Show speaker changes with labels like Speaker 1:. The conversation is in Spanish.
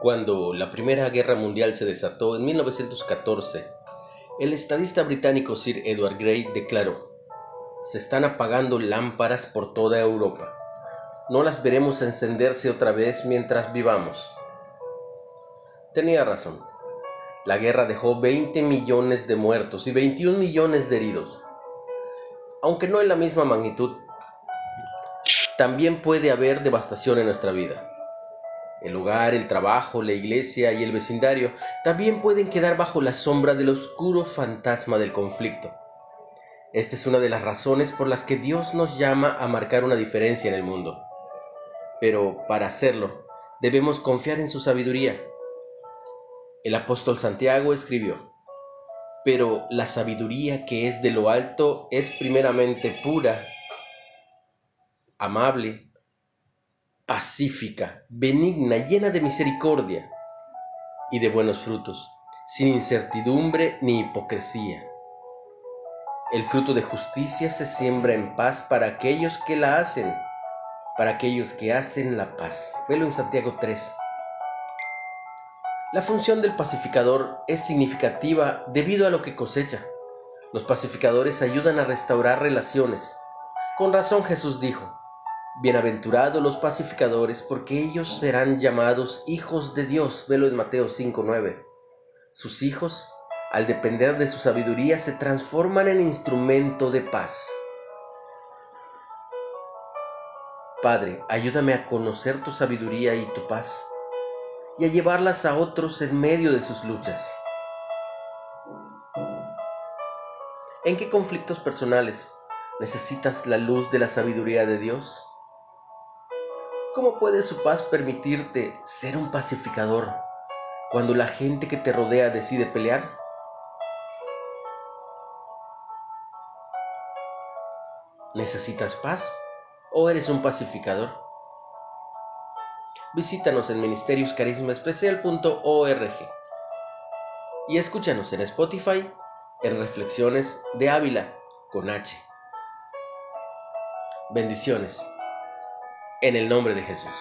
Speaker 1: Cuando la Primera Guerra Mundial se desató en 1914, el estadista británico Sir Edward Grey declaró, se están apagando lámparas por toda Europa. No las veremos encenderse otra vez mientras vivamos. Tenía razón. La guerra dejó 20 millones de muertos y 21 millones de heridos. Aunque no en la misma magnitud, también puede haber devastación en nuestra vida. El hogar, el trabajo, la iglesia y el vecindario también pueden quedar bajo la sombra del oscuro fantasma del conflicto. Esta es una de las razones por las que Dios nos llama a marcar una diferencia en el mundo. Pero para hacerlo, debemos confiar en su sabiduría. El apóstol Santiago escribió, pero la sabiduría que es de lo alto es primeramente pura, amable, pacífica, benigna, llena de misericordia y de buenos frutos, sin incertidumbre ni hipocresía. El fruto de justicia se siembra en paz para aquellos que la hacen, para aquellos que hacen la paz. Velo en Santiago 3. La función del pacificador es significativa debido a lo que cosecha. Los pacificadores ayudan a restaurar relaciones. Con razón Jesús dijo, Bienaventurados los pacificadores, porque ellos serán llamados hijos de Dios. Velo en Mateo 5:9. Sus hijos, al depender de su sabiduría, se transforman en instrumento de paz. Padre, ayúdame a conocer tu sabiduría y tu paz, y a llevarlas a otros en medio de sus luchas. ¿En qué conflictos personales necesitas la luz de la sabiduría de Dios? ¿Cómo puede su paz permitirte ser un pacificador cuando la gente que te rodea decide pelear? ¿Necesitas paz o eres un pacificador? Visítanos en ministerioscarismaespecial.org y escúchanos en Spotify en Reflexiones de Ávila con H. Bendiciones. En el nombre de Jesús.